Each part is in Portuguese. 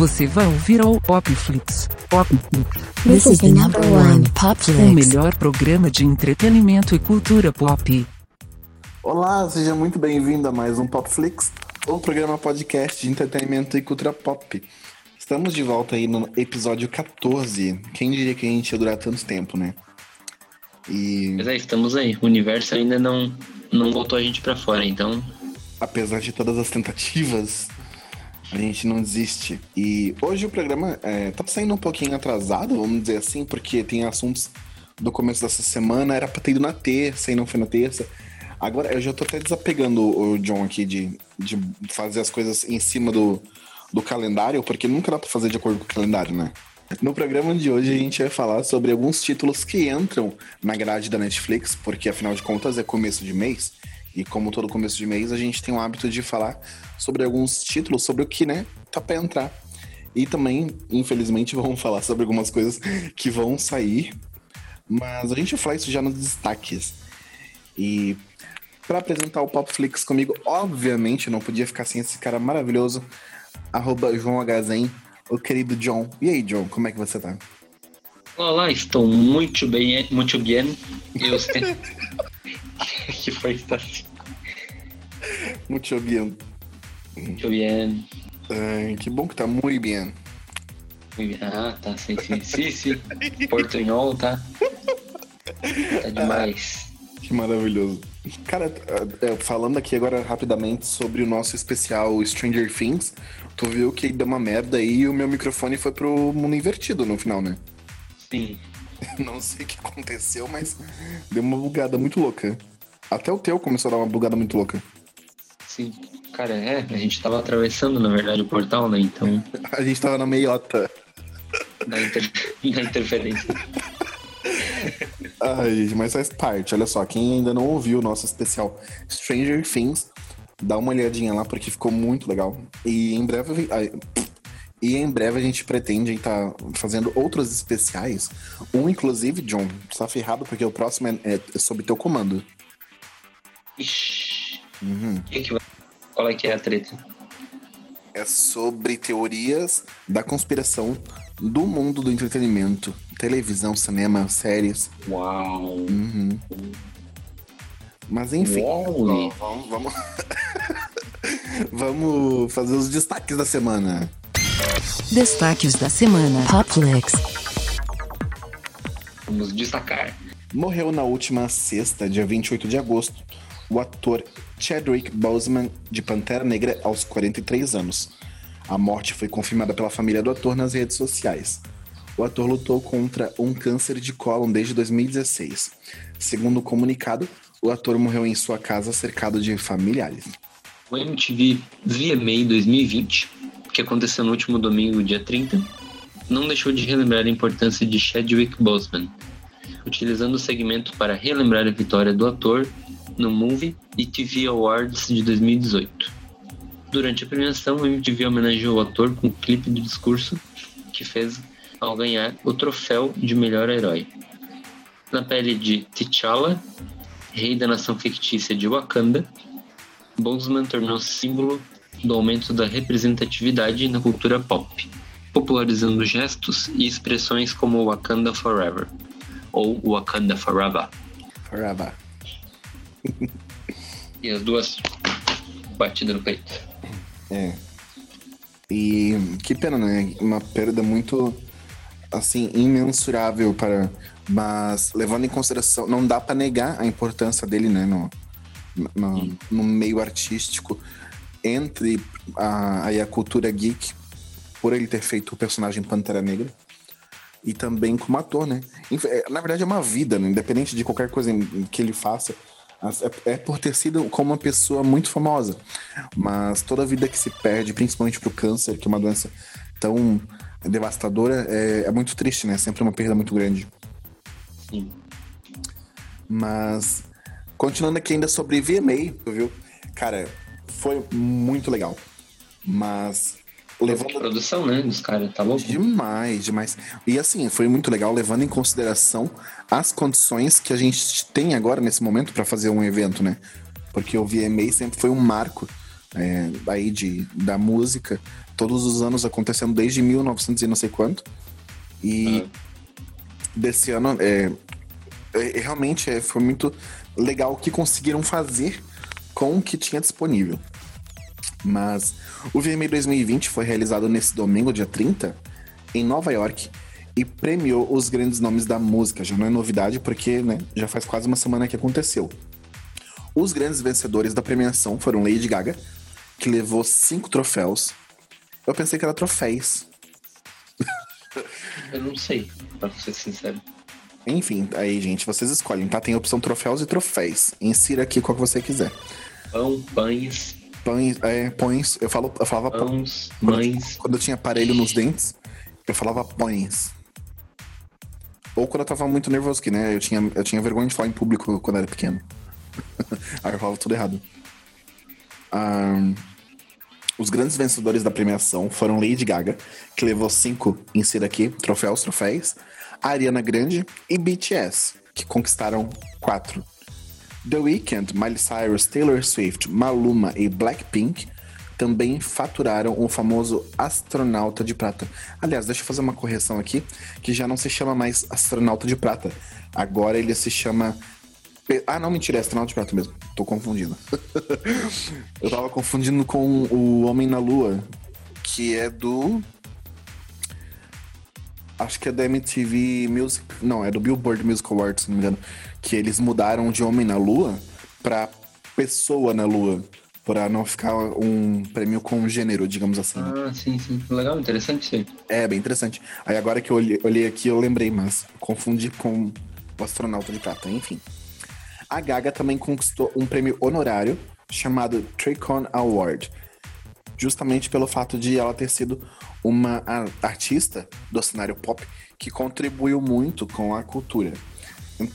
Você vai ouvir ao Popflix. Popflix. This is the number one pop O melhor programa de entretenimento e cultura pop. Olá, seja muito bem-vindo a mais um Popflix, o programa podcast de entretenimento e cultura pop. Estamos de volta aí no episódio 14. Quem diria que a gente ia durar tanto tempo, né? E Mas é, estamos aí. O universo ainda não, não botou a gente pra fora, então. apesar de todas as tentativas, a gente não desiste. E hoje o programa é, tá saindo um pouquinho atrasado, vamos dizer assim, porque tem assuntos do começo dessa semana, era pra ter ido na terça e não foi na terça. Agora eu já tô até desapegando o John aqui de, de fazer as coisas em cima do, do calendário, porque nunca dá pra fazer de acordo com o calendário, né? No programa de hoje a gente vai falar sobre alguns títulos que entram na grade da Netflix, porque afinal de contas é começo de mês. E como todo começo de mês, a gente tem o hábito de falar sobre alguns títulos, sobre o que, né, tá pra entrar. E também, infelizmente, vamos falar sobre algumas coisas que vão sair. Mas a gente vai falar isso já nos destaques. E para apresentar o Popflix comigo, obviamente, não podia ficar sem esse cara maravilhoso, arroba João Agazen, o querido John. E aí, John, como é que você tá? Olá, estou muito bem, muito bem. Eu sei. que foi assim? Muito bem. Muito bem. Que bom que tá muito bem. Ah, tá, sim, sim, sim, sim. Portunhol, tá? Tá demais. Que maravilhoso. Cara, é, falando aqui agora rapidamente sobre o nosso especial Stranger Things, tu viu que deu uma merda aí e o meu microfone foi pro mundo invertido no final, né? Sim. Não sei o que aconteceu, mas deu uma bugada muito louca. Até o teu começou a dar uma bugada muito louca. Cara, é, a gente tava atravessando, na verdade, o portal, né? Então, A gente tava na meiota. na, inter... na interferência. Ai, mas faz parte. Olha só, quem ainda não ouviu o nosso especial Stranger Things, dá uma olhadinha lá porque ficou muito legal. E em breve, ai, e em breve a gente pretende estar fazendo outros especiais. Um, inclusive, John, tu tá ferrado porque o próximo é, é sob teu comando. Ixi. Uhum. Que que vai- Qual é que é a treta? É sobre teorias da conspiração do mundo do entretenimento. Televisão, cinema, séries. Uau! Uhum. Mas enfim. Uau! Vamos, vamos... vamos fazer os destaques da semana. Destaques da semana. Flicks. Vamos destacar. Morreu na última sexta, dia 28 de agosto, o ator Chadwick Boseman, de Pantera Negra, aos 43 anos. A morte foi confirmada pela família do ator nas redes sociais. O ator lutou contra um câncer de cólon desde 2016. Segundo o comunicado, o ator morreu em sua casa cercado de familiares. O MTV VMA 2020, que aconteceu no último domingo, dia 30, não deixou de relembrar a importância de Chadwick Boseman, utilizando o segmento para relembrar a vitória do ator no Movie e TV Awards de 2018. Durante a premiação, o MTV homenageou o ator com um clipe do discurso que fez ao ganhar o troféu de melhor herói. Na pele de T'Challa, rei da nação fictícia de Wakanda, Boseman tornou-se símbolo do aumento da representatividade na cultura pop, popularizando gestos e expressões como Wakanda Forever ou Wakanda Forever. Forever. E as duas batidas no peito. É. E que pena, né? Uma perda muito, assim, imensurável para. Mas levando em consideração, não dá pra negar a importância dele, né? No, no, no meio artístico, entre a, a cultura geek, por ele ter feito o personagem Pantera Negra. E também como ator, né? É, Na verdade, é uma vida, né? independente de qualquer coisa que ele faça. É- É por ter sido como uma pessoa muito famosa. Mas toda vida que se perde, principalmente pro câncer, que é uma doença tão devastadora, é, é muito triste, né? Sempre uma perda muito grande. Sim. Mas, continuando aqui ainda sobre VMA, viu? Cara, foi muito legal. Mas, levando Produção, né? Dos caras, tá louco? Demais, demais. E assim, foi muito legal, levando em consideração as condições que a gente tem agora nesse momento para fazer um evento, né? Porque o VMA sempre foi um marco é, aí de, da música, todos os anos acontecendo desde 1900 e não sei quanto. E desse ano, é, é, realmente é, foi muito legal o que conseguiram fazer com o que tinha disponível. Mas o VMA 2020 foi realizado nesse domingo, dia 30, em Nova York, e premiou os grandes nomes da música. Já não é novidade, porque né, já faz quase uma semana que aconteceu. Os grandes vencedores da premiação foram Lady Gaga, que levou cinco troféus. Eu pensei que era troféus. Eu não sei, pra ser sincero. Enfim, aí, gente, vocês escolhem, tá? Tem a opção troféus e troféus. Insira aqui qual que você quiser. Pão, pães, Pães, é, pões. Eu, falo, eu falava pão. pãos, Quando, mães. quando eu tinha aparelho nos dentes, eu falava pães. Ou quando eu tava muito nervoso, que, né? Eu tinha, eu tinha vergonha de falar em público quando eu era pequeno. Aí eu falava tudo errado. Ahn, os grandes vencedores da premiação foram Lady Gaga, que levou cinco, insira aqui, troféus, troféus. A Ariana Grande e BTS, que conquistaram quatro. The Weeknd, Miley Cyrus, Taylor Swift, Maluma e Blackpink também faturaram o famoso astronauta de prata. Aliás, deixa eu fazer uma correção aqui, que já não se chama mais astronauta de prata. Agora ele se chama. Ah, não, mentira, é astronauta de prata mesmo. Tô confundindo. eu tava confundindo com o Homem na Lua, que é do. Acho que é da MTV Music. Não, é do Billboard Music Awards, se não me engano. Que eles mudaram de Homem na Lua pra Pessoa na Lua. Pra não ficar um prêmio com gênero, digamos assim. Ah, sim, sim. Legal, interessante isso aí. É, bem interessante. Aí agora que eu olhei, olhei aqui, eu lembrei, mas confundi com o astronauta de prata, enfim. A Gaga também conquistou um prêmio honorário chamado Tricon Award, justamente pelo fato de ela ter sido uma artista do cenário pop que contribuiu muito com a cultura.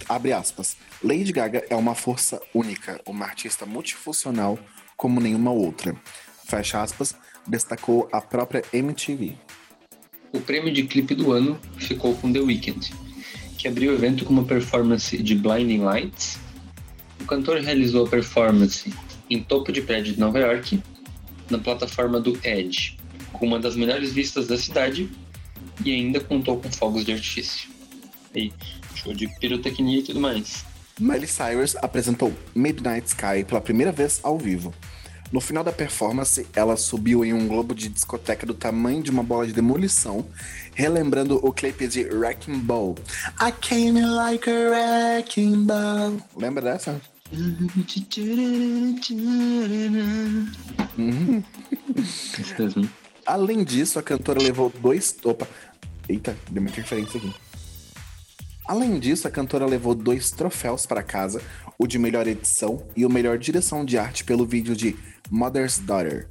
Abre aspas. Lady Gaga é uma força única, uma artista multifuncional como nenhuma outra. Fecha aspas, destacou a própria MTV. O prêmio de clipe do ano ficou com The Weeknd, que abriu o evento com uma performance de Blinding Lights. O cantor realizou a performance em topo de prédio de Nova York, na plataforma do Edge, com uma das melhores vistas da cidade e ainda contou com fogos de artifício. E show de pirotecnia e tudo mais. Miley Cyrus apresentou Midnight Sky pela primeira vez ao vivo. No final da performance, ela subiu em um globo de discoteca do tamanho de uma bola de demolição, relembrando o clipe de Wrecking Ball. I came in like a wrecking ball. Lembra dessa? Mesmo. Além disso, a cantora levou dois. Opa! Eita, deu uma interferência aqui. Além disso, a cantora levou dois troféus para casa: o de melhor edição e o melhor direção de arte pelo vídeo de Mother's Daughter.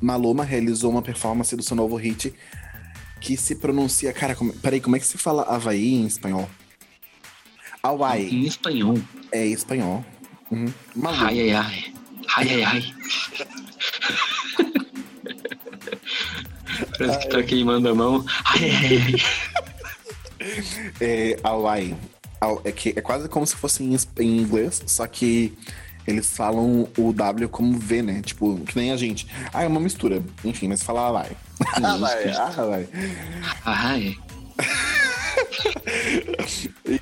Maluma realizou uma performance do seu novo hit que se pronuncia. Cara, como... peraí, como é que se fala Havaí em espanhol? Hawaii. Em espanhol. É espanhol. Uhum. Maluma. Ai, ai, ai. Ai, ai, ai. Parece que tá queimando a mão. Ai, ai, ai. É Hawaii. É, que, é quase como se fosse em, inglês, só que eles falam o W como V, né? Tipo, que nem a gente. Ah, é uma mistura. Enfim, mas fala Hawaii. Hawaii, ah, Hawaii. Ai.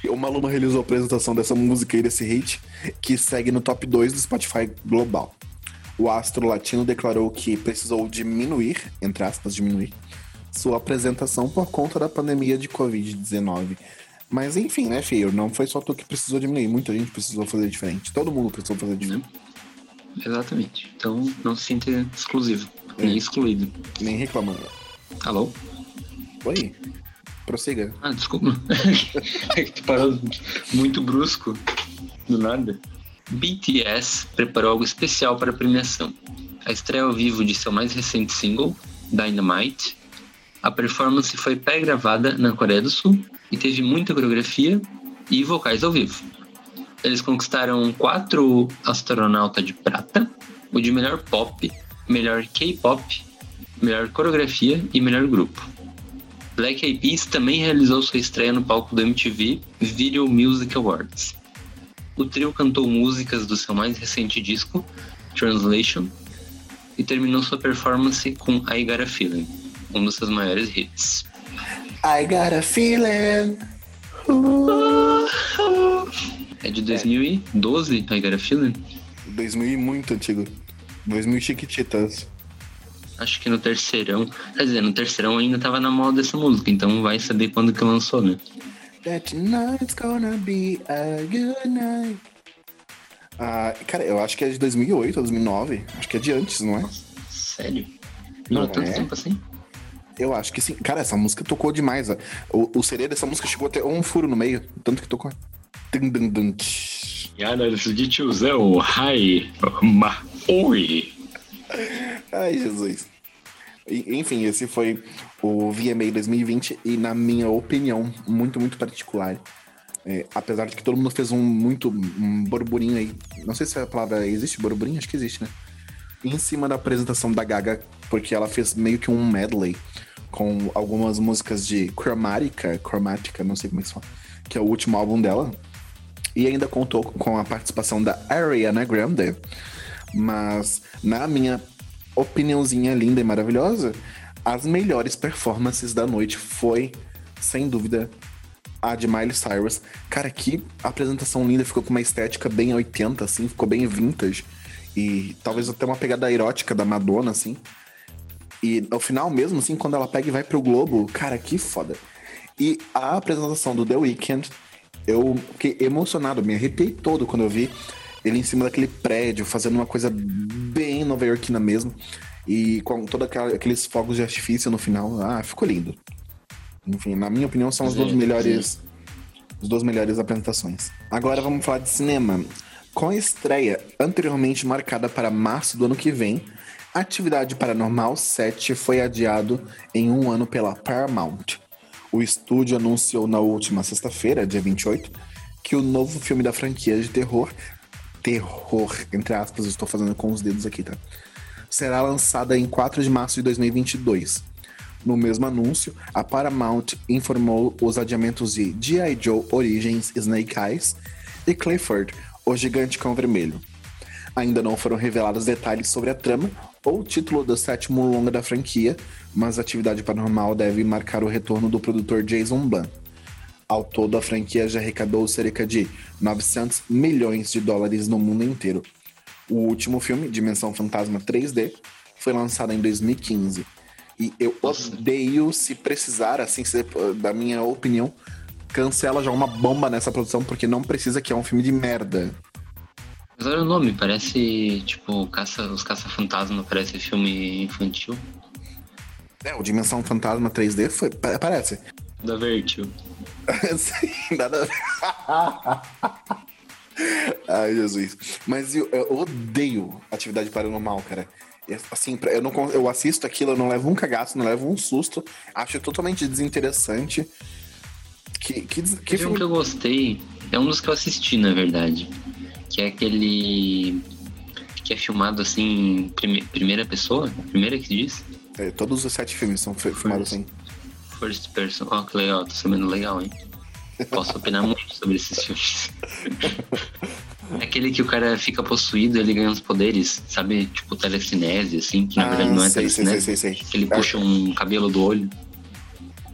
E o Maluma realizou a apresentação dessa música e desse hit, que segue no top 2 do Spotify global. O astro latino declarou que precisou diminuir, entre aspas, diminuir, sua apresentação por conta da pandemia de Covid-19. Mas enfim, né, filho? Não foi só tu que precisou diminuir, muita gente precisou fazer diferente. Todo mundo precisou fazer diferente. Exatamente. Então não se sinta exclusivo, nem excluído. Nem reclamando. Alô? Oi? Prossiga. Ah, desculpa. É que tu parou muito brusco. Do nada. BTS preparou algo especial para a premiação. A estreia ao vivo de seu mais recente single, Dynamite. A performance foi pré-gravada na Coreia do Sul e teve muita coreografia e vocais ao vivo. Eles conquistaram quatro astronauta de prata, o de melhor pop, melhor K-pop, melhor coreografia e melhor grupo. Black Eyed Peas também realizou sua estreia no palco do MTV Video Music Awards. O trio cantou músicas do seu mais recente disco, Translation, e terminou sua performance com I Got a Feeling, um dos seus maiores hits. I got a feeling. É de 2012, I Got a Feeling? 2000 e muito antigo. 2000 Chiquititas. Acho que no terceirão. Quer dizer, no terceirão ainda tava na moda essa música, então vai saber quando que lançou, né? That night's gonna be a good night. Ah, cara, eu acho que é de 2008 ou 2009. Acho que é de antes, não é? Sério? Não tanto é? tempo assim? Eu acho que sim. Cara, essa música tocou demais. ó. O, o CD dessa música chegou até um furo no meio. Tanto que tocou. Dun, dun, dun. Yara de tiozão, hi, ma, oi. Ai, Jesus. Enfim, esse foi o VMA 2020 e, na minha opinião, muito, muito particular. É, apesar de que todo mundo fez um muito um burburinho aí. Não sei se a palavra existe, burburinho? Acho que existe, né? Em cima da apresentação da Gaga, porque ela fez meio que um medley com algumas músicas de Chromatica, Chromatica, não sei como é que se fala, que é o último álbum dela. E ainda contou com a participação da Ariana Grande. Mas, na minha opiniãozinha linda e maravilhosa, as melhores performances da noite foi, sem dúvida, a de Miley Cyrus. Cara, que apresentação linda, ficou com uma estética bem 80, assim, ficou bem vintage. E talvez até uma pegada erótica da Madonna, assim. E ao final mesmo, assim, quando ela pega e vai pro Globo, cara, que foda. E a apresentação do The Weeknd, eu fiquei emocionado, me arrepiei todo quando eu vi ele em cima daquele prédio, fazendo uma coisa bem nova-iorquina mesmo. E com todos aqueles fogos de artifício no final. Ah, ficou lindo. Enfim, na minha opinião, são as duas melhores. As duas melhores apresentações. Agora vamos falar de cinema. Com a estreia anteriormente marcada para março do ano que vem, Atividade Paranormal 7 foi adiado em um ano pela Paramount. O estúdio anunciou na última sexta-feira, dia 28, que o novo filme da franquia de terror, terror, entre aspas, estou fazendo com os dedos aqui, tá? Será lançada em 4 de março de 2022. No mesmo anúncio, a Paramount informou os adiamentos de G.I. Joe Origins Snake Eyes e Clifford, o Gigante Cão Vermelho. Ainda não foram revelados detalhes sobre a trama o título do sétimo longa da franquia, mas a atividade paranormal deve marcar o retorno do produtor Jason Blum. Ao todo, a franquia já arrecadou cerca de 900 milhões de dólares no mundo inteiro. O último filme, Dimensão Fantasma 3D, foi lançado em 2015. E eu Nossa. odeio se precisar, assim, se- da minha opinião, cancela já uma bomba nessa produção, porque não precisa que é um filme de merda. Mas olha o nome, parece tipo caça, os caça-fantasma, parece filme infantil. É, o Dimensão Fantasma 3D foi, pa- parece. Da Vertil. Sim, nada a. Ai, Jesus. Mas eu, eu odeio atividade paranormal, cara. E, Assim, eu, não, eu assisto aquilo, eu não levo um cagaço, não levo um susto. Acho totalmente desinteressante. Que, que, que filme... que eu gostei, é um dos que eu assisti, na verdade. Que é aquele. que é filmado assim, prime- primeira pessoa? Primeira que se diz? É, todos os sete filmes são fi- filmados assim. First person. Ó, que legal, tá sabendo legal, hein? Posso opinar muito sobre esses filmes. É aquele que o cara fica possuído, ele ganha os poderes, sabe? Tipo telecinese, assim, que na Ah, verdade não é sei, sei, telecinese. sei, sei, sei. Que ele puxa um cabelo do olho.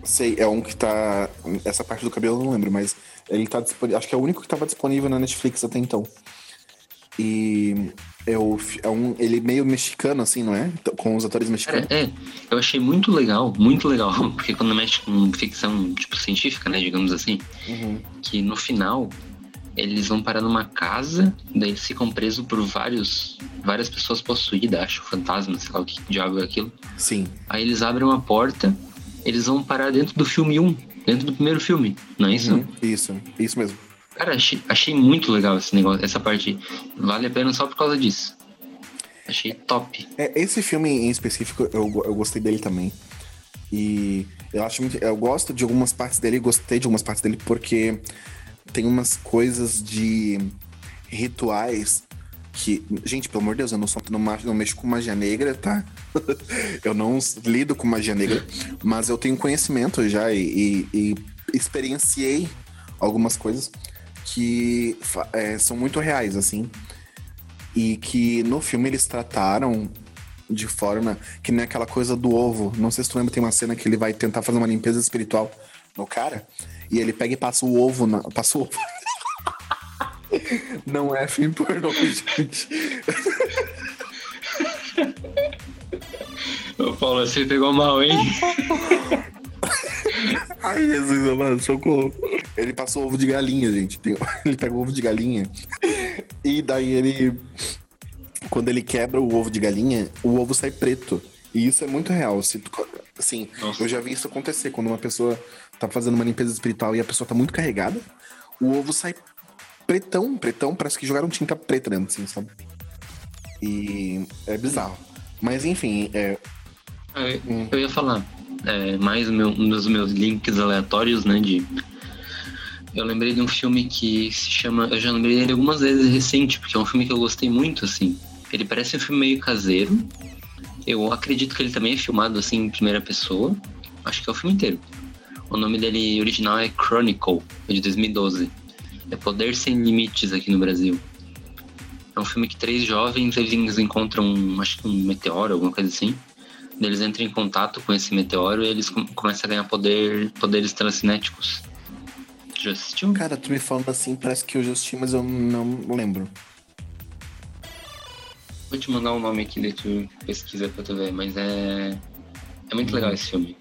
Sei, é um que tá. Essa parte do cabelo eu não lembro, mas ele tá disponível. Acho que é o único que tava disponível na Netflix até então. E é, o, é um. Ele meio mexicano, assim, não é? Com os atores Cara, mexicanos. é, eu achei muito legal, muito legal, porque quando mexe com ficção, tipo, científica, né, digamos assim, Uhum. que no final eles vão parar numa casa, daí eles ficam presos por vários, várias pessoas possuídas, acho, fantasmas, sei lá o que diabo é aquilo. Sim. Aí eles abrem uma porta, eles vão parar dentro do filme 1, dentro do primeiro filme, não é isso? Uhum. Isso, isso mesmo. Cara, achei, achei muito legal esse negócio, essa parte. Vale a pena só por causa disso. Achei top. É, esse filme em específico, eu, eu gostei dele também. E eu acho muito. Eu gosto de algumas partes dele, gostei de algumas partes dele, porque tem umas coisas de rituais que. Gente, pelo amor de Deus, eu não, sou, não, não mexo com magia negra, tá? eu não lido com magia negra, mas eu tenho conhecimento já e, e- e experienciei algumas coisas que é, são muito reais, assim. E que no filme eles trataram de forma que nem aquela coisa do ovo. Não sei se tu lembra, tem uma cena que ele vai tentar fazer uma limpeza espiritual no cara e ele pega e passa o ovo na. Passa o ovo. Não é filme pornô, gente. Ô, Paulo, você pegou mal, hein? Ai, Jesus, mano, socorro. Ele passou ovo de galinha, gente. Ele pega o ovo de galinha. E daí ele. Quando ele quebra o ovo de galinha, o ovo sai preto. E isso é muito real. Se tu- assim, Nossa. eu já vi isso acontecer. Quando uma pessoa tá fazendo uma limpeza espiritual e a pessoa tá muito carregada, o ovo sai pretão, pretão. Parece que jogaram tinta preta dentro, assim, sabe? E é bizarro. Mas enfim, é, Eu, eu ia falar, é, mais meu- um dos meus links aleatórios, né, de... Eu lembrei de um filme que se chama... Eu já lembrei dele algumas vezes recente, porque é um filme que eu gostei muito, assim. Ele parece um filme meio caseiro. Eu acredito que ele também é filmado, assim, em primeira pessoa. Acho que é o filme inteiro. O nome dele original é Chronicle, é de 2012. É Poder Sem Limites aqui no Brasil. É um filme que três jovens eles encontram, acho que um meteoro, alguma coisa assim. Eles entram em contato com esse meteoro e eles com- começam a ganhar poder, poderes telecinéticos. Já assistiu? cara, tu me falando assim, parece que eu já assisti, mas eu não lembro. Vou te mandar o nome aqui, daí tu pesquisa pra tu ver, mas é. É muito legal esse filme.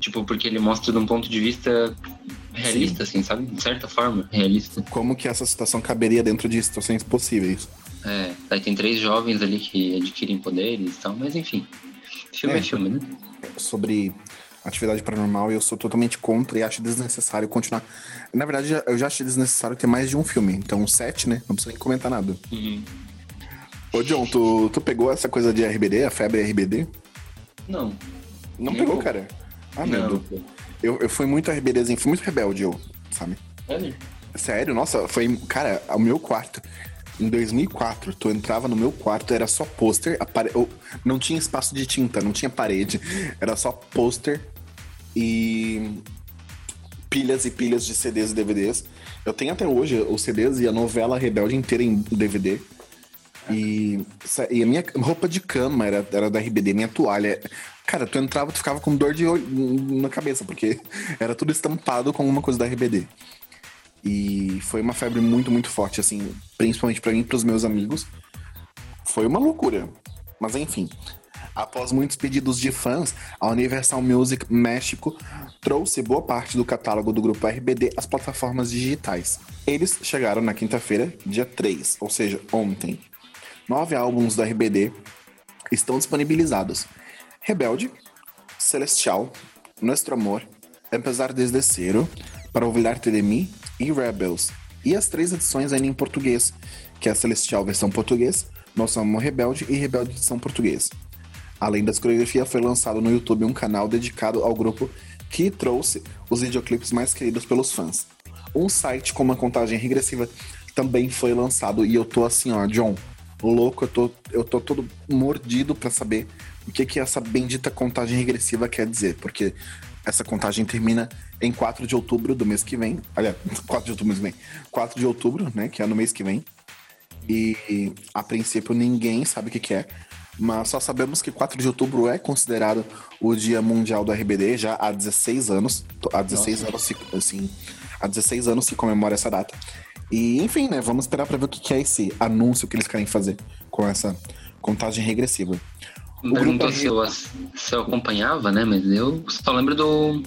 Tipo, porque ele mostra de um ponto de vista realista, assim, sabe? De certa forma, realista. Como que essa situação caberia dentro de situações possíveis? É, daí tem três jovens ali que adquirem poderes e tal, mas enfim. Filme é, É. filme, né? Sobre atividade paranormal, eu sou totalmente contra e acho desnecessário continuar. Na verdade, eu já acho desnecessário ter mais de um filme. Então, sete, né? Não precisa nem comentar nada. Uhum. Ô, John, tu, tu pegou essa coisa de RBD, a febre RBD? Não. Não Nem pegou, cara? Ah, meu não. Deus. Eu, eu fui muito RBDzinho, fui muito rebelde, eu, sabe? Sério? Sério, nossa, foi. Cara, o meu quarto. Em 2004, tu entrava no meu quarto, era só pôster, a pare- eu- não tinha espaço de tinta, não tinha parede, era só pôster e pilhas e pilhas de CDs e DVDs. Eu tenho até hoje os CDs e a novela Rebelde inteira em DVD. E, e a minha roupa de cama era, era da RBD, minha toalha. Cara, tu entrava, tu ficava com dor de olho na cabeça, porque era tudo estampado com alguma coisa da RBD. E foi uma febre muito, muito forte, assim, principalmente pra mim e pros meus amigos. Foi uma loucura. Mas enfim, após muitos pedidos de fãs, a Universal Music México trouxe boa parte do catálogo do grupo RBD às plataformas digitais. Eles chegaram na quinta-feira, dia 3, ou seja, ontem. Nove álbuns da RBD estão disponibilizados: Rebelde, Celestial, Nuestro Amor, Empezar Desde Zero, Para Olvidar-te de Mí e Rebels. E as três edições ainda em português, que é a Celestial versão português, Nosso Amor Rebelde e Rebelde edição português. Além das coreografias, foi lançado no YouTube um canal dedicado ao grupo que trouxe os videoclipes mais queridos pelos fãs. Um site com uma contagem regressiva também foi lançado e eu tô assim, ó, John, louco, eu tô, eu tô todo mordido pra saber o que que essa bendita contagem regressiva quer dizer, porque essa contagem termina em 4 de outubro do mês que vem. Aliás, 4 de outubro do mês que vem. 4 de outubro, né, que é no mês que vem. E a princípio ninguém sabe o que, que é. Mas só sabemos que 4 de outubro é considerado o Dia Mundial do RBD já há 16 anos. Há 16 anos, se- assim, há 16 anos se comemora essa data. E, enfim, né? Vamos esperar pra ver o que, que é esse anúncio que eles querem fazer com essa contagem regressiva. O grupo Perguntou é- se eu, se eu acompanhava, né? Mas eu só lembro do.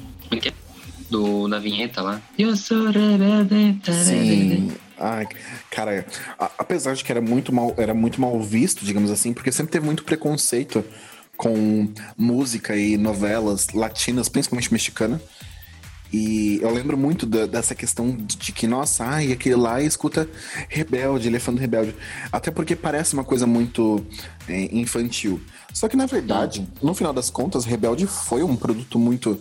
Do, da vinheta lá. Eu sou rebelde. Sim. Ai, cara, a- apesar de que era muito mal, era muito mal visto, digamos assim, porque sempre teve muito preconceito com música e novelas latinas, principalmente mexicana. E eu lembro muito da- dessa questão de, que, nossa, ai, aquele lá escuta rebelde, ele é fã do rebelde. Até porque parece uma coisa muito é, infantil. Só que, na verdade, no final das contas, Rebelde foi um produto muito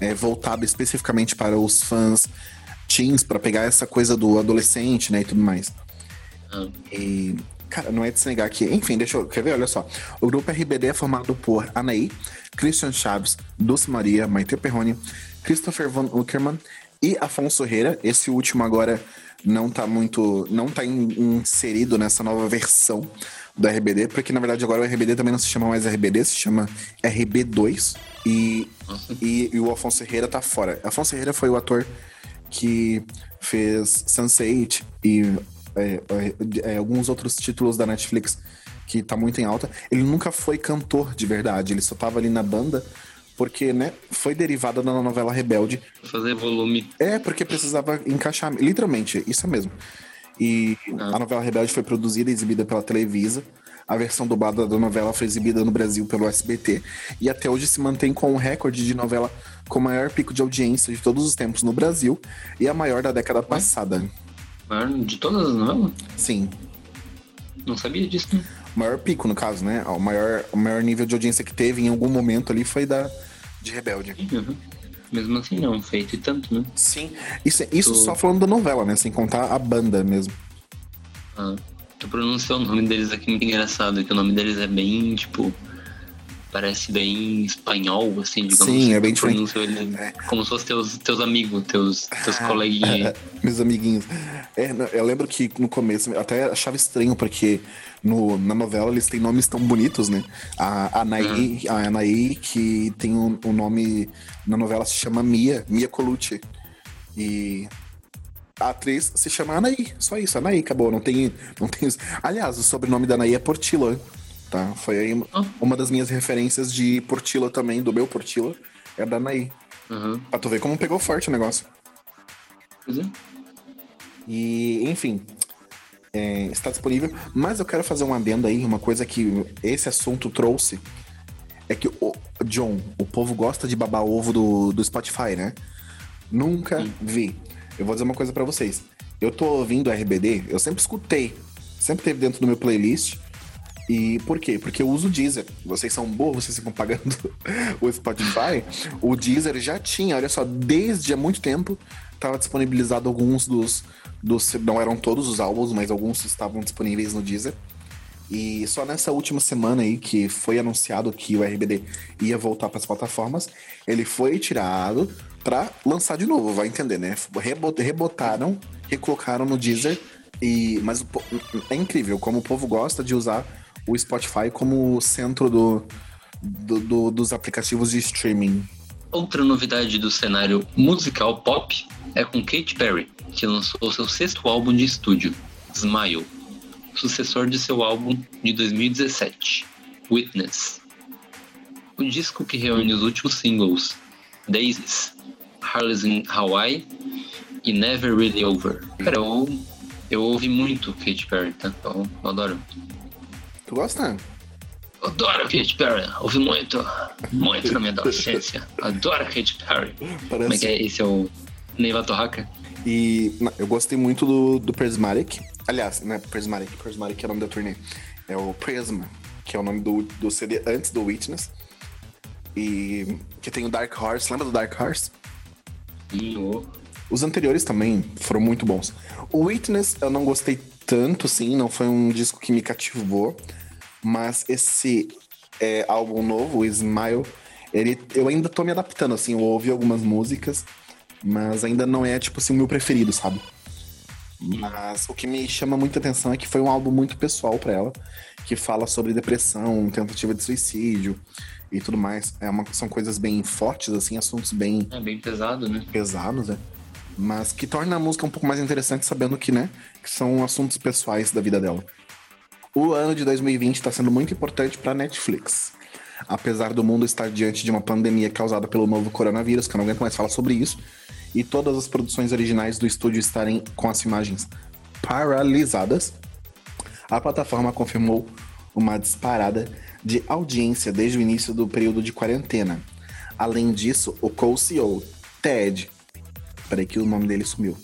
é, voltado especificamente para os fãs teens, para pegar essa coisa do adolescente, né, e tudo mais. Ah, E, cara, não é de se negar que. Enfim, deixa eu. Quer ver? Olha só. O grupo RBD é formado por Anaí, Christian Chaves, Dulce Maria, Maite Perrone, Christopher Von Uckerman e Afonso Herrera. Esse último agora não tá muito. não tá in- inserido nessa nova versão. do RBD, porque na verdade agora o RBD também não se chama mais RBD, se chama RB2. E, e, e, o Afonso Herrera tá fora. Afonso Herrera foi o ator que fez Sense8 e é, é, é, alguns outros títulos da Netflix que tá muito em alta. Ele nunca foi cantor de verdade, ele só tava ali na banda porque, né, foi derivada da novela Rebelde. Fazer volume. É, porque precisava encaixar, literalmente, isso mesmo. E ah. a novela Rebelde foi produzida e exibida pela Televisa. A versão dublada da novela foi exibida no Brasil pelo SBT. E até hoje se mantém com o recorde de novela com maior pico de audiência de todos os tempos no Brasil e a maior da década passada. Maior de todas as novelas? Sim. Não sabia disso, né? O maior pico, no caso, né? O maior, o maior nível de audiência que teve em algum momento ali foi da de Rebelde. Uhum. Mesmo assim, não, feito e tanto, né? Sim. Isso, isso tu... só falando da novela, né? Sem contar a banda mesmo. Ah, tu pronunciou o nome deles aqui muito engraçado, que o nome deles é bem, tipo, parece bem espanhol, assim, digamos Sim, assim, é bem diferente. Ele, é. Como se fossem teus, teus amigos, teus, teus coleguinhas. Meus amiguinhos. É, eu lembro que no começo eu até achava estranho, porque no, na novela eles têm nomes tão bonitos, né? A Anaí, uhum. a Anaí que tem um, um, nome na novela se chama Mia, Mia Colucci. E a atriz se chama Anaí, só isso, Anaí, acabou, não tem, não tem... Aliás, o sobrenome da Anaí é Portila, tá? Foi aí uma, uma das minhas referências de Portila também, do meu Portila, é da Anaí. Uhum. Pra tu ver como pegou forte o negócio. É. E, enfim, é, está disponível. Mas eu quero fazer um adendo aí, uma coisa que esse assunto trouxe. É que o John, o povo gosta de babar ovo do, do Spotify, né? Nunca Sim. vi. Eu vou dizer uma coisa para vocês. Eu tô ouvindo RBD, eu sempre escutei. Sempre teve dentro do meu playlist. E por quê? Porque eu uso o Deezer. Vocês são burros, vocês ficam pagando o Spotify. O Deezer já tinha, olha só, desde há muito tempo, estava disponibilizado alguns dos, dos. Não eram todos os álbuns, mas alguns estavam disponíveis no Deezer. E só nessa última semana aí que foi anunciado que o RBD ia voltar para as plataformas, ele foi tirado para lançar de novo, vai entender, né? Rebotaram, recolocaram no Deezer. E, mas é incrível como o povo gosta de usar o Spotify como centro do, do, do, dos aplicativos de streaming. Outra novidade do cenário musical pop é com Katy Perry, que lançou seu sexto álbum de estúdio, Smile, sucessor de seu álbum de 2017, Witness. O disco que reúne os últimos singles Daisies, Harley's in Hawaii e Never Really Over. Cara, eu, eu ouvi muito Katy Perry, tá? Eu, eu adoro. Tu gosta? Eu adoro Katy Perry, ouvi muito, muito na minha adolescência. Adoro Katy Perry. Parece... Como é que é? Esse é o Neiva Torraca? E não, eu gostei muito do, do Prismatic. Aliás, não é Prismatic, Prismatic é o nome da turnê. É o Prisma, que é o nome do, do CD antes do Witness. E que tem o Dark Horse. Lembra do Dark Horse? Sim, Os anteriores também foram muito bons. O Witness eu não gostei tanto, sim, não foi um disco que me cativou. Mas esse é, álbum novo, o Smile, ele, eu ainda tô me adaptando, assim, eu ouvi algumas músicas, mas ainda não é, tipo assim, o meu preferido, sabe? Mas o que me chama muita atenção é que foi um álbum muito pessoal para ela, que fala sobre depressão, tentativa de suicídio e tudo mais. É uma, são coisas bem fortes, assim, assuntos bem. É bem pesado, né? Pesados, né? Mas que torna a música um pouco mais interessante sabendo que, né, que são assuntos pessoais da vida dela. O ano de 2020 está sendo muito importante para a Netflix. Apesar do mundo estar diante de uma pandemia causada pelo novo coronavírus, que eu não aguento mais falar sobre isso, e todas as produções originais do estúdio estarem com as imagens paralisadas, a plataforma confirmou uma disparada de audiência desde o início do período de quarentena. Além disso, o co-CEO, Ted, peraí que o nome dele sumiu,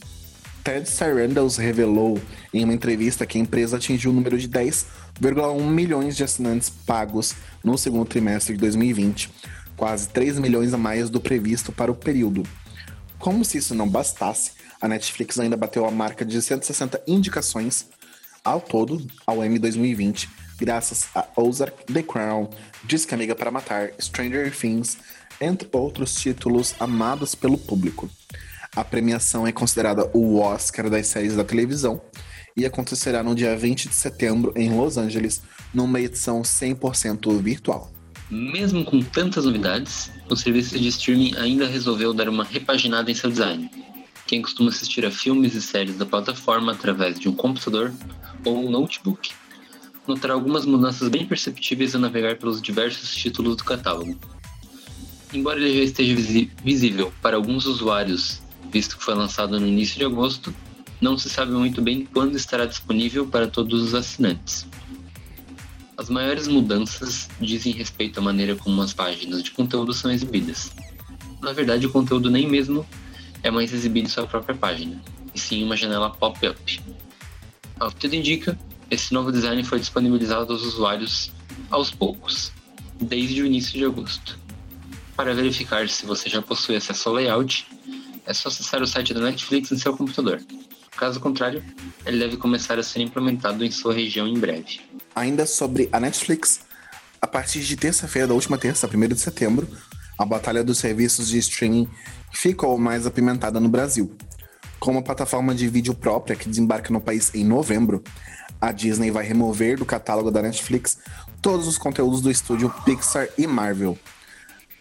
Ted Sarandos revelou em uma entrevista que a empresa atingiu o número de 10,1 milhões de assinantes pagos no segundo trimestre de 2020, quase 3 milhões a mais do previsto para o período. Como se isso não bastasse, a Netflix ainda bateu a marca de 160 indicações ao todo ao M 2020, graças a Ozark, The Crown, Disque Amiga para Matar, Stranger Things, entre outros títulos amados pelo público. A premiação é considerada o Oscar das séries da televisão e acontecerá no dia 20 de setembro em Los Angeles, numa edição 100% virtual. Mesmo com tantas novidades, o serviço de streaming ainda resolveu dar uma repaginada em seu design. Quem costuma assistir a filmes e séries da plataforma através de um computador ou um notebook notará algumas mudanças bem perceptíveis ao navegar pelos diversos títulos do catálogo. Embora ele já esteja visível para alguns usuários, visto que foi lançado no início de agosto, não se sabe muito bem quando estará disponível para todos os assinantes. As maiores mudanças dizem respeito à maneira como as páginas de conteúdo são exibidas. Na verdade, o conteúdo nem mesmo é mais exibido em sua própria página, e sim uma janela pop-up. Ao que tudo indica, esse novo design foi disponibilizado aos usuários aos poucos, desde o início de agosto. Para verificar se você já possui acesso ao layout, é só acessar o site da Netflix em seu computador. Caso contrário, ele deve começar a ser implementado em sua região em breve. Ainda sobre a Netflix, a partir de terça-feira da última terça, 1 de setembro, a batalha dos serviços de streaming ficou mais apimentada no Brasil. Com uma plataforma de vídeo própria que desembarca no país em novembro, a Disney vai remover do catálogo da Netflix todos os conteúdos do estúdio Pixar e Marvel.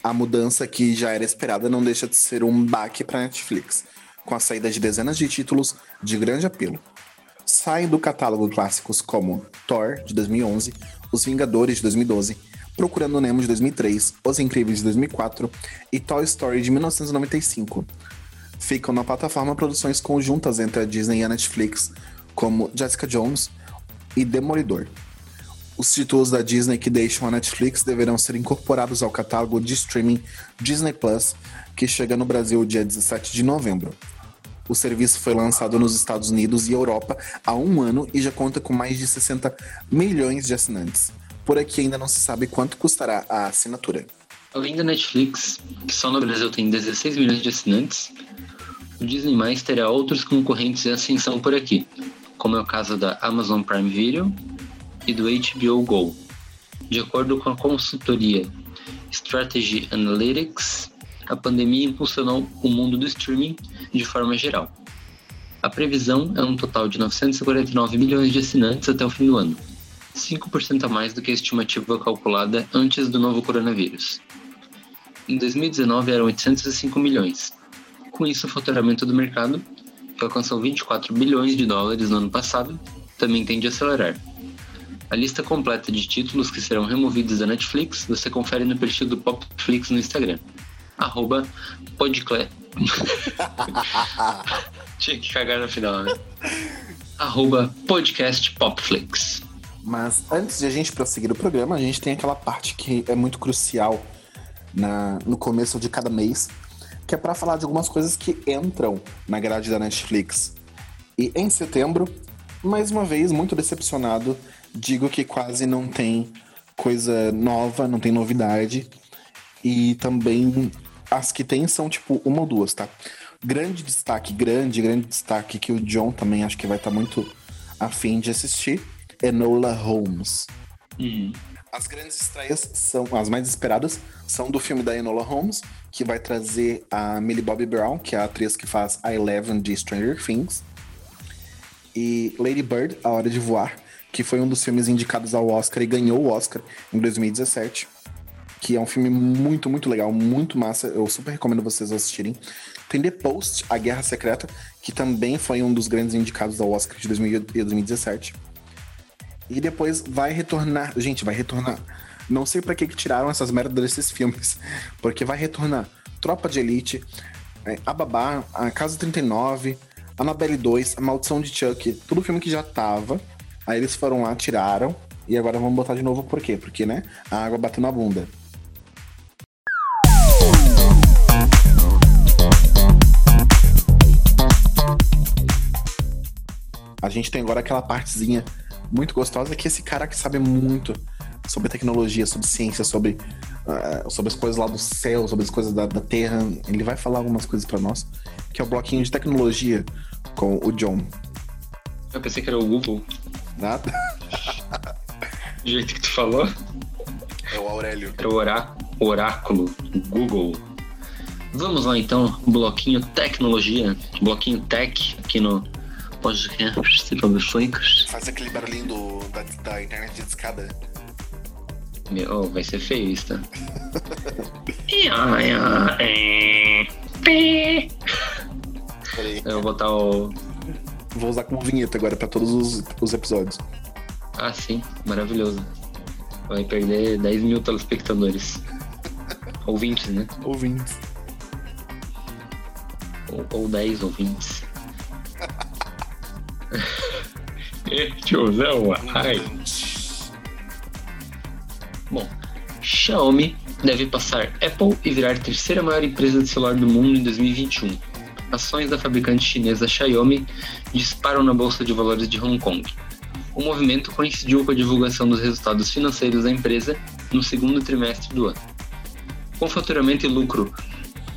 A mudança que já era esperada não deixa de ser um baque para a Netflix, com a saída de dezenas de títulos de grande apelo saem do catálogo clássicos como Thor, de 2011, Os Vingadores, de 2012, Procurando Nemo, de 2003, Os Incríveis, de 2004 e Toy Story, de 1995. Ficam na plataforma produções conjuntas entre a Disney e a Netflix, como Jessica Jones e Demolidor. Os títulos da Disney que deixam a Netflix deverão ser incorporados ao catálogo de streaming Disney Plus, que chega no Brasil dia 17 de novembro. O serviço foi lançado nos Estados Unidos e Europa há um ano e já conta com mais de 60 milhões de assinantes. Por aqui ainda não se sabe quanto custará a assinatura. Além da Netflix, que só no Brasil tem 16 milhões de assinantes, o Disney Mais terá outros concorrentes em ascensão por aqui, como é o caso da Amazon Prime Video e do HBO Go. De acordo com a consultoria Strategy Analytics, a pandemia impulsionou o mundo do streaming de forma geral. A previsão é um total de 949 milhões de assinantes até o fim do ano, 5% a mais do que a estimativa calculada antes do novo coronavírus. Em 2019 eram 805 milhões. Com isso, o faturamento do mercado, que alcançou 24 bilhões de dólares no ano passado, também tende a acelerar. A lista completa de títulos que serão removidos da Netflix você confere no perfil do Popflix no Instagram. Arroba podcle... Tinha que cagar no final, né? Arroba podcast Popflix. Mas antes de a gente prosseguir o programa, a gente tem aquela parte que é muito crucial na, no começo de cada mês, que é para falar de algumas coisas que entram na grade da Netflix. E em setembro, mais uma vez, muito decepcionado, digo que quase não tem coisa nova, não tem novidade. E também as que tem são tipo uma ou duas, tá? Grande destaque, grande, grande destaque que o John também acho que vai estar tá muito afim de assistir. Enola Holmes. Uhum. As grandes estreias são as mais esperadas são do filme da Enola Holmes, que vai trazer a Millie Bobby Brown, que é a atriz que faz a Eleven de Stranger Things, e Lady Bird, A Hora de Voar, que foi um dos filmes indicados ao Oscar e ganhou o Oscar em 2017 que é um filme muito, muito legal, muito massa. Eu super recomendo vocês assistirem. Tem The Post, A Guerra Secreta, que também foi um dos grandes indicados ao Oscar de 2017. E depois vai retornar. Gente, vai retornar. Não sei para que, que tiraram essas merdas desses filmes. Porque vai retornar Tropa de Elite, é, A Babá, A Casa 39, Annabelle 2, A Maldição de Chuck. Tudo filme que já tava. Aí eles foram lá, tiraram. E agora vamos botar de novo por quê? Porque, né? A água bateu na bunda. A gente tem agora aquela partezinha muito gostosa que esse cara que sabe muito sobre tecnologia, sobre ciência, sobre, uh, sobre as coisas lá do céu, sobre as coisas da, da Terra, ele vai falar algumas coisas para nós, que é o bloquinho de tecnologia com o John. Eu pensei que era o Google. Nada. Do jeito que tu falou. É o Aurélio. Era o orá oráculo, Google. Vamos lá então, bloquinho tecnologia, bloquinho tech aqui no podcasts e publiflinks. Faz aquele barulhinho do, da, da internet de escada. Meu, oh, vai ser feio isso, tá? Peraí. Eu vou botar o. Vou usar como vinheta agora pra todos os, os episódios. Ah, sim, maravilhoso. Vai perder 10 mil telespectadores. Ouvintes, né? Ouvintes. Ou, ou 10 ouvintes. Ê, Tiozão, ai. Bom, Xiaomi deve passar Apple e virar a terceira maior empresa de celular do mundo em 2021. Ações da fabricante chinesa Xiaomi disparam na bolsa de valores de Hong Kong. O movimento coincidiu com a divulgação dos resultados financeiros da empresa no segundo trimestre do ano. Com faturamento e lucro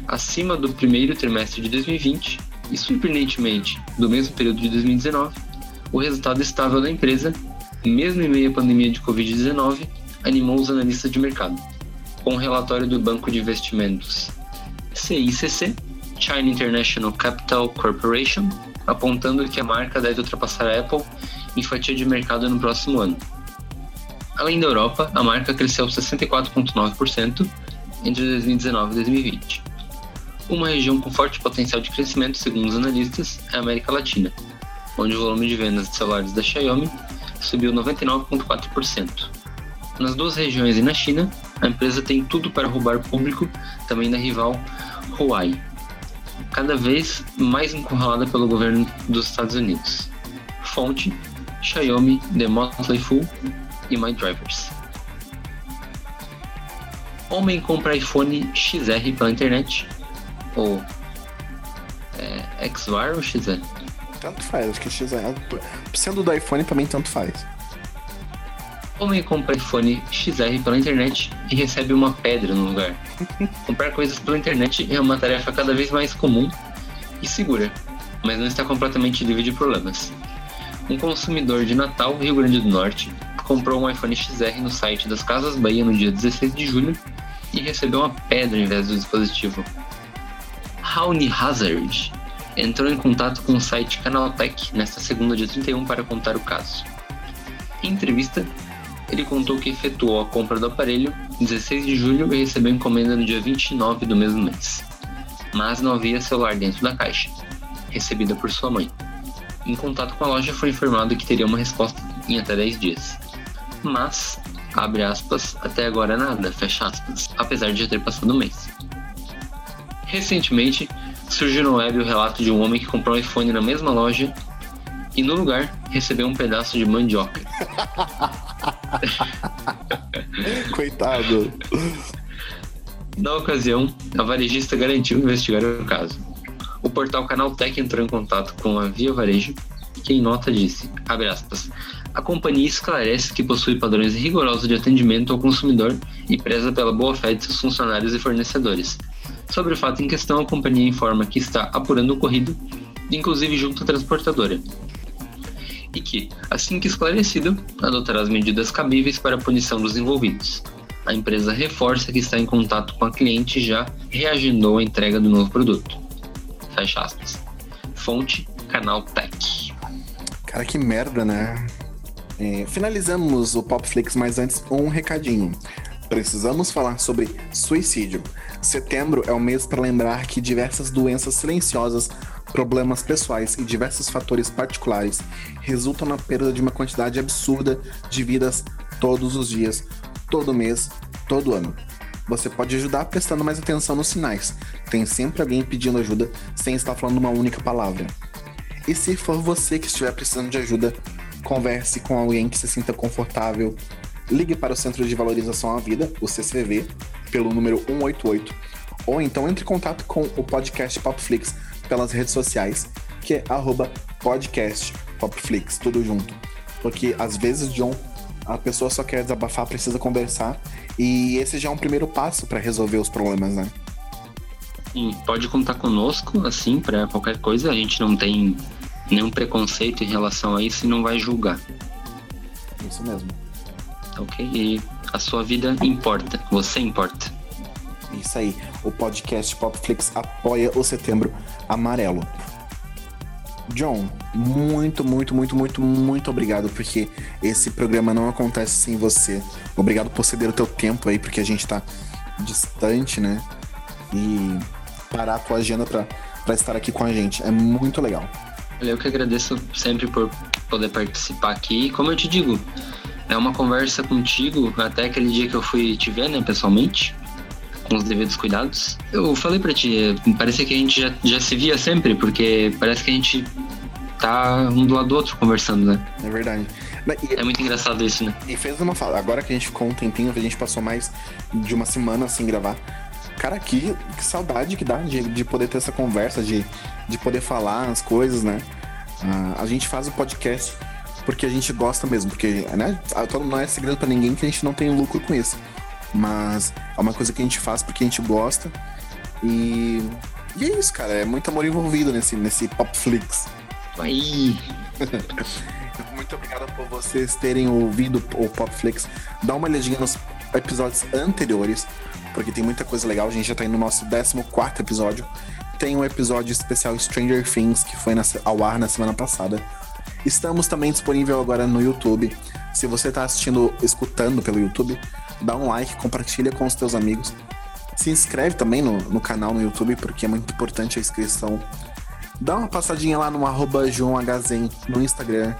acima do primeiro trimestre de 2020 e, surpreendentemente, do mesmo período de 2019, o resultado estável da empresa, mesmo em meio à pandemia de Covid-19, animou os analistas de mercado. Com o relatório do banco de investimentos CICC, China International Capital Corporation, apontando que a marca deve ultrapassar a Apple em fatia de mercado no próximo ano. Além da Europa, a marca cresceu 64,9% entre 2019 e 2020. Uma região com forte potencial de crescimento, segundo os analistas, é a América Latina, onde o volume de vendas de celulares da Xiaomi subiu 99,4%. Nas duas regiões e na China, a empresa tem tudo para roubar público também da rival Huawei, cada vez mais encurralada pelo governo dos Estados Unidos. Fonte: Xiaomi, The Motley Fool e My Drivers. Homem compra iPhone XR pela internet ou é, XR ou XR? Tanto faz, acho que XR. Sendo do iPhone, pra mim, tanto faz. Homem compra iPhone XR pela internet e recebe uma pedra no lugar. Comprar coisas pela internet é uma tarefa cada vez mais comum e segura, mas não está completamente livre de problemas. Um consumidor de Natal, Rio Grande do Norte, comprou um iPhone XR no site das Casas Bahia no dia 16 de julho e recebeu uma pedra em vez do dispositivo. Raoni Hazard entrou em contato com o site Canaltech nesta segunda, dia 31, para contar o caso. Em entrevista, ele contou que efetuou a compra do aparelho em 16 de julho e recebeu encomenda no dia 29 do mesmo mês. Mas não havia celular dentro da caixa, recebida por sua mãe. Em contato com a loja foi informado que teria uma resposta em até 10 dias. Mas, abre aspas, até agora nada, fecha aspas, apesar de já ter passado um mês. Recentemente, surgiu no web o relato de um homem que comprou um iPhone na mesma loja e no lugar recebeu um pedaço de mandioca. Coitado. Na ocasião, a varejista garantiu investigar o caso. O portal Canaltech entrou em contato com a Via Varejo, que em nota disse, aspas, a companhia esclarece que possui padrões rigorosos de atendimento ao consumidor e preza pela boa-fé de seus funcionários e fornecedores. Sobre o fato em questão, a companhia informa que está apurando o ocorrido, inclusive junto à transportadora, e que, assim que esclarecido, adotará as medidas cabíveis para a punição dos envolvidos. A empresa reforça que está em contato com a cliente e já reagendou a entrega do novo produto. Fecha aspas. Fonte, canal Tech. Cara, que merda, né? É, finalizamos o Popflix, mas antes um recadinho. Precisamos falar sobre suicídio. Setembro é o mês para lembrar que diversas doenças silenciosas, problemas pessoais e diversos fatores particulares resultam na perda de uma quantidade absurda de vidas todos os dias, todo mês, todo ano. Você pode ajudar prestando mais atenção nos sinais. Tem sempre alguém pedindo ajuda sem estar falando uma única palavra. E se for você que estiver precisando de ajuda, converse com alguém que se sinta confortável. Ligue para o Centro de Valorização à Vida, o CCV, pelo número 188, ou então entre em contato com o podcast Popflix pelas redes sociais, que é arroba podcast Popflix, tudo junto. Porque às vezes, John, a pessoa só quer desabafar, precisa conversar, e esse já é um primeiro passo para resolver os problemas, né? E pode contar conosco, assim, para qualquer coisa. A gente não tem nenhum preconceito em relação a isso e não vai julgar. Isso mesmo. Ok? E a sua vida importa, você importa. Isso aí. O podcast Popflix apoia o Setembro Amarelo. John, muito, muito, muito, muito, muito obrigado, porque esse programa não acontece sem você. Obrigado por ceder o teu tempo aí, porque a gente tá distante, né? E parar a tua agenda pra, pra estar aqui com a gente. É muito legal. Eu que agradeço sempre por poder participar aqui. Como eu te digo, é uma conversa contigo até aquele dia que eu fui te ver, né, pessoalmente, com os devidos cuidados. Eu falei para ti, parece que a gente já, já se via sempre, porque parece que a gente tá um do lado do outro conversando, né? É verdade. E, é muito engraçado isso, né? E fez uma fala, agora que a gente ficou um tempinho, a gente passou mais de uma semana sem gravar. Cara, que, que saudade que dá de, de poder ter essa conversa, de, de poder falar as coisas, né? Uh, a gente faz o podcast porque a gente gosta mesmo, porque né, não é segredo para ninguém que a gente não tem lucro com isso. Mas é uma coisa que a gente faz porque a gente gosta. E, e é isso, cara. É muito amor envolvido nesse, nesse Popflix. Aí! muito obrigado por vocês terem ouvido o Popflix. Dá uma olhadinha nos episódios anteriores, porque tem muita coisa legal. A gente já tá indo no nosso 14 episódio. Tem um episódio especial Stranger Things, que foi na, ao ar na semana passada. Estamos também disponível agora no YouTube. Se você está assistindo, escutando pelo YouTube, dá um like, compartilha com os teus amigos. Se inscreve também no, no canal no YouTube, porque é muito importante a inscrição. Dá uma passadinha lá no arroba no Instagram.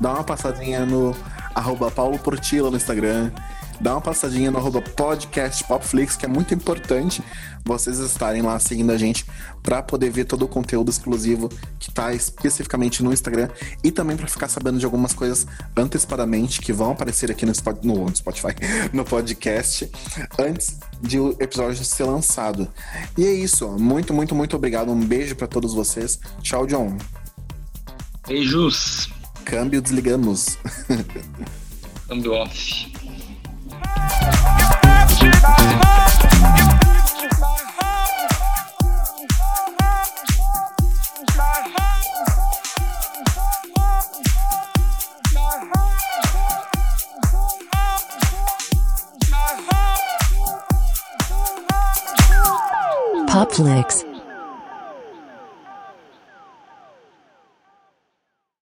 Dá uma passadinha no arroba Paulo Portila no Instagram dá uma passadinha no arroba podcast Popflix, que é muito importante vocês estarem lá seguindo a gente para poder ver todo o conteúdo exclusivo que está especificamente no Instagram e também para ficar sabendo de algumas coisas antecipadamente que vão aparecer aqui no, no Spotify, no podcast, antes de o episódio ser lançado. E é isso. Muito, muito, muito obrigado. Um beijo para todos vocês. Tchau, John. Beijos. Câmbio, desligamos. Câmbio off. Popflix